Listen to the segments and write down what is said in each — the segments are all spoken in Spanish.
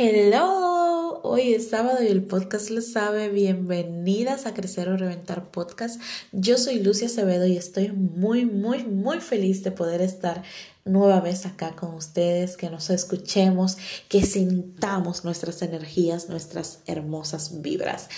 Hello, hoy es sábado y el podcast lo sabe. Bienvenidas a Crecer o Reventar Podcast. Yo soy Lucia Acevedo y estoy muy, muy, muy feliz de poder estar nueva vez acá con ustedes, que nos escuchemos, que sintamos nuestras energías, nuestras hermosas vibras.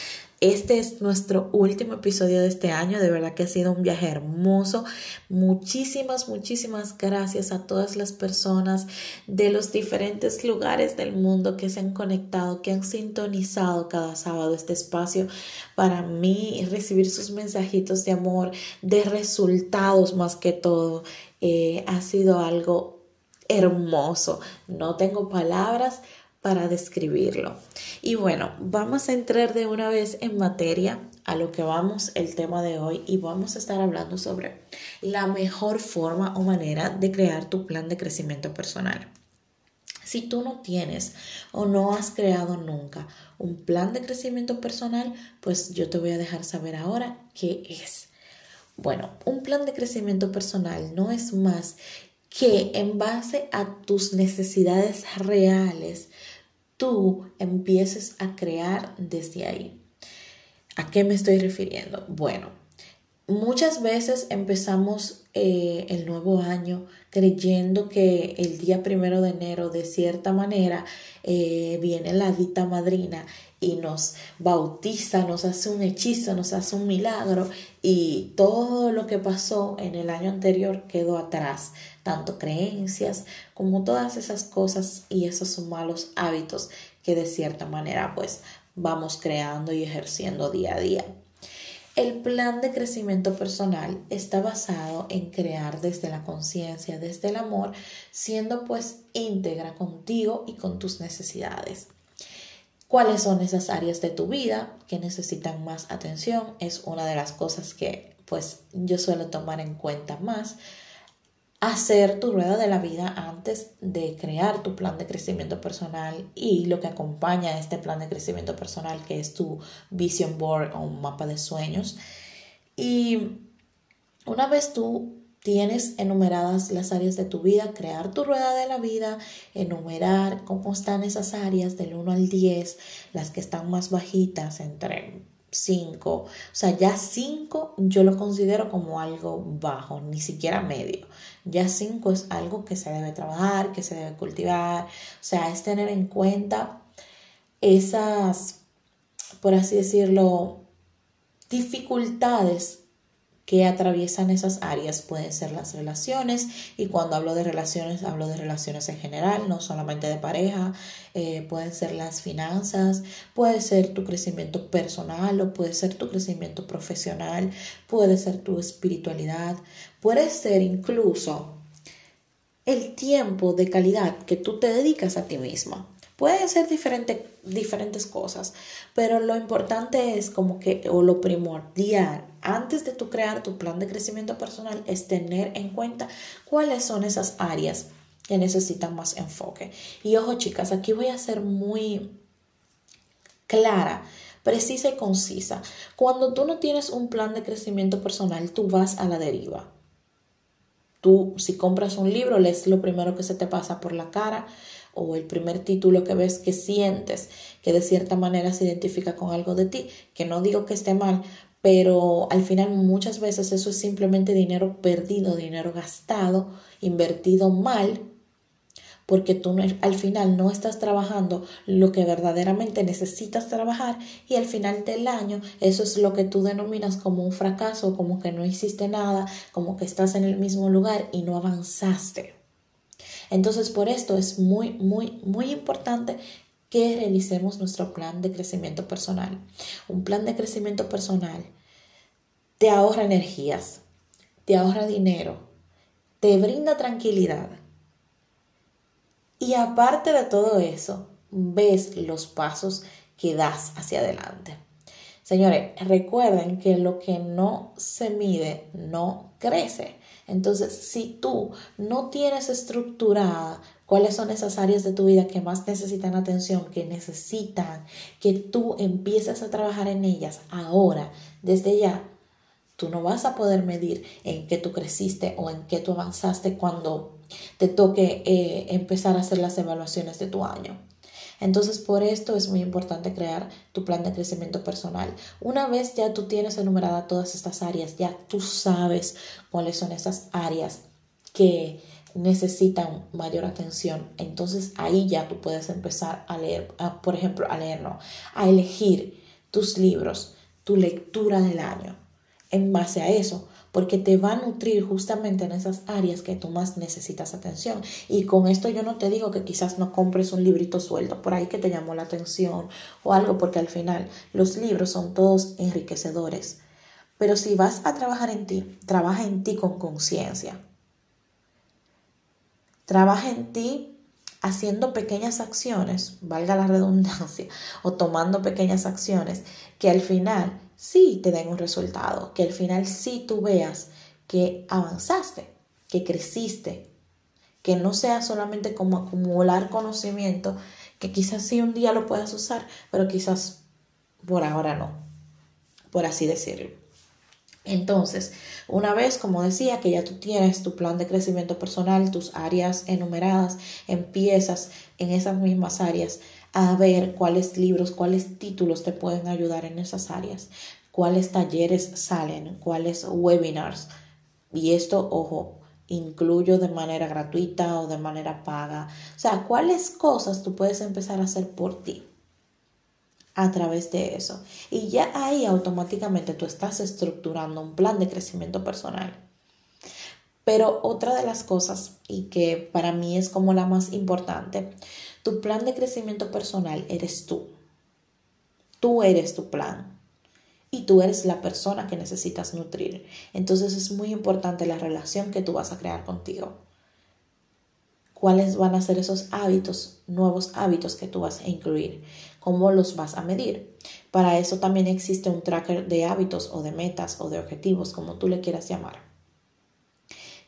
Este es nuestro último episodio de este año. De verdad que ha sido un viaje hermoso. Muchísimas, muchísimas gracias a todas las personas de los diferentes lugares del mundo que se han conectado, que han sintonizado cada sábado este espacio para mí recibir sus mensajitos de amor, de resultados más que todo. Eh, ha sido algo hermoso. No tengo palabras para describirlo. Y bueno, vamos a entrar de una vez en materia a lo que vamos el tema de hoy y vamos a estar hablando sobre la mejor forma o manera de crear tu plan de crecimiento personal. Si tú no tienes o no has creado nunca un plan de crecimiento personal, pues yo te voy a dejar saber ahora qué es. Bueno, un plan de crecimiento personal no es más que en base a tus necesidades reales, tú empieces a crear desde ahí. ¿A qué me estoy refiriendo? Bueno, muchas veces empezamos eh, el nuevo año creyendo que el día primero de enero de cierta manera eh, viene la dita madrina y nos bautiza, nos hace un hechizo, nos hace un milagro. Y todo lo que pasó en el año anterior quedó atrás, tanto creencias como todas esas cosas y esos malos hábitos que de cierta manera pues vamos creando y ejerciendo día a día. El plan de crecimiento personal está basado en crear desde la conciencia, desde el amor, siendo pues íntegra contigo y con tus necesidades cuáles son esas áreas de tu vida que necesitan más atención. Es una de las cosas que pues yo suelo tomar en cuenta más. Hacer tu rueda de la vida antes de crear tu plan de crecimiento personal y lo que acompaña a este plan de crecimiento personal que es tu vision board o un mapa de sueños. Y una vez tú tienes enumeradas las áreas de tu vida, crear tu rueda de la vida, enumerar cómo están esas áreas del 1 al 10, las que están más bajitas entre 5, o sea, ya 5 yo lo considero como algo bajo, ni siquiera medio. Ya 5 es algo que se debe trabajar, que se debe cultivar, o sea, es tener en cuenta esas, por así decirlo, dificultades que atraviesan esas áreas pueden ser las relaciones y cuando hablo de relaciones hablo de relaciones en general, no solamente de pareja, eh, pueden ser las finanzas, puede ser tu crecimiento personal o puede ser tu crecimiento profesional, puede ser tu espiritualidad, puede ser incluso el tiempo de calidad que tú te dedicas a ti misma. Pueden ser diferentes cosas, pero lo importante es como que, o lo primordial, antes de tu crear tu plan de crecimiento personal, es tener en cuenta cuáles son esas áreas que necesitan más enfoque. Y ojo chicas, aquí voy a ser muy clara, precisa y concisa. Cuando tú no tienes un plan de crecimiento personal, tú vas a la deriva. Tú, si compras un libro, lees lo primero que se te pasa por la cara o el primer título que ves que sientes que de cierta manera se identifica con algo de ti, que no digo que esté mal, pero al final muchas veces eso es simplemente dinero perdido, dinero gastado, invertido mal, porque tú al final no estás trabajando lo que verdaderamente necesitas trabajar y al final del año eso es lo que tú denominas como un fracaso, como que no hiciste nada, como que estás en el mismo lugar y no avanzaste. Entonces, por esto es muy, muy, muy importante que realicemos nuestro plan de crecimiento personal. Un plan de crecimiento personal te ahorra energías, te ahorra dinero, te brinda tranquilidad. Y aparte de todo eso, ves los pasos que das hacia adelante. Señores, recuerden que lo que no se mide no crece. Entonces, si tú no tienes estructurada cuáles son esas áreas de tu vida que más necesitan atención, que necesitan que tú empieces a trabajar en ellas ahora, desde ya, tú no vas a poder medir en qué tú creciste o en qué tú avanzaste cuando te toque eh, empezar a hacer las evaluaciones de tu año. Entonces, por esto es muy importante crear tu plan de crecimiento personal. Una vez ya tú tienes enumerada todas estas áreas, ya tú sabes cuáles son esas áreas que necesitan mayor atención. Entonces ahí ya tú puedes empezar a leer, por ejemplo, a leer, no, a elegir tus libros, tu lectura del año en base a eso, porque te va a nutrir justamente en esas áreas que tú más necesitas atención. Y con esto yo no te digo que quizás no compres un librito suelto por ahí que te llamó la atención o algo, porque al final los libros son todos enriquecedores. Pero si vas a trabajar en ti, trabaja en ti con conciencia Trabaja en ti haciendo pequeñas acciones, valga la redundancia, o tomando pequeñas acciones que al final sí te den un resultado, que al final sí tú veas que avanzaste, que creciste, que no sea solamente como acumular conocimiento, que quizás sí un día lo puedas usar, pero quizás por ahora no, por así decirlo. Entonces, una vez, como decía, que ya tú tienes tu plan de crecimiento personal, tus áreas enumeradas, empiezas en esas mismas áreas a ver cuáles libros, cuáles títulos te pueden ayudar en esas áreas, cuáles talleres salen, cuáles webinars. Y esto, ojo, incluyo de manera gratuita o de manera paga. O sea, cuáles cosas tú puedes empezar a hacer por ti a través de eso. Y ya ahí automáticamente tú estás estructurando un plan de crecimiento personal. Pero otra de las cosas, y que para mí es como la más importante, tu plan de crecimiento personal eres tú. Tú eres tu plan. Y tú eres la persona que necesitas nutrir. Entonces es muy importante la relación que tú vas a crear contigo cuáles van a ser esos hábitos, nuevos hábitos que tú vas a incluir, cómo los vas a medir. Para eso también existe un tracker de hábitos o de metas o de objetivos, como tú le quieras llamar.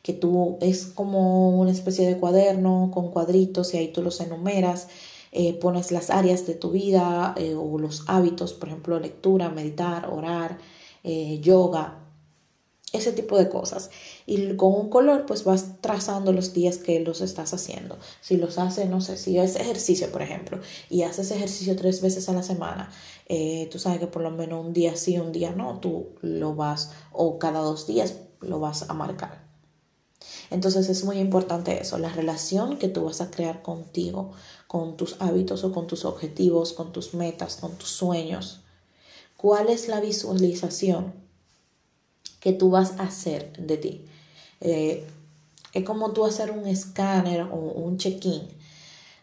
Que tú es como una especie de cuaderno con cuadritos y ahí tú los enumeras, eh, pones las áreas de tu vida eh, o los hábitos, por ejemplo, lectura, meditar, orar, eh, yoga, ese tipo de cosas. Y con un color, pues vas trazando los días que los estás haciendo. Si los haces, no sé, si es ejercicio, por ejemplo, y haces ejercicio tres veces a la semana, eh, tú sabes que por lo menos un día sí, un día no, tú lo vas, o cada dos días lo vas a marcar. Entonces es muy importante eso, la relación que tú vas a crear contigo, con tus hábitos o con tus objetivos, con tus metas, con tus sueños. ¿Cuál es la visualización que tú vas a hacer de ti. Eh, es como tú hacer un escáner o un check-in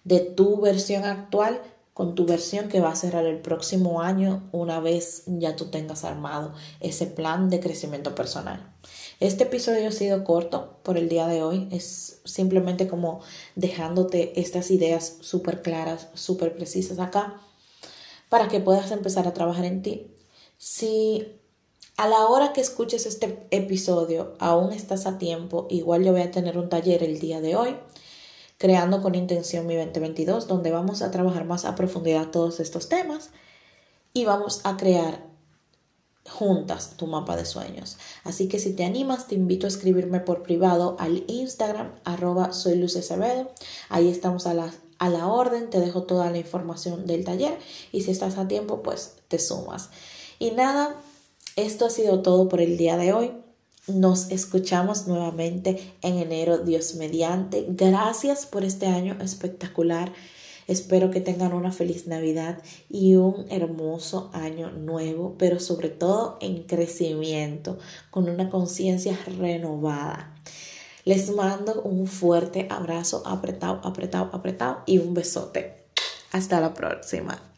de tu versión actual con tu versión que va a cerrar el próximo año una vez ya tú tengas armado ese plan de crecimiento personal. Este episodio ha sido corto por el día de hoy, es simplemente como dejándote estas ideas súper claras, súper precisas acá para que puedas empezar a trabajar en ti. Si a la hora que escuches este episodio, aún estás a tiempo. Igual yo voy a tener un taller el día de hoy, creando con intención mi 2022, donde vamos a trabajar más a profundidad todos estos temas y vamos a crear juntas tu mapa de sueños. Así que si te animas, te invito a escribirme por privado al Instagram, arroba soy Ahí estamos a la, a la orden, te dejo toda la información del taller y si estás a tiempo, pues te sumas. Y nada, esto ha sido todo por el día de hoy. Nos escuchamos nuevamente en enero, Dios mediante. Gracias por este año espectacular. Espero que tengan una feliz Navidad y un hermoso año nuevo, pero sobre todo en crecimiento, con una conciencia renovada. Les mando un fuerte abrazo apretado, apretado, apretado y un besote. Hasta la próxima.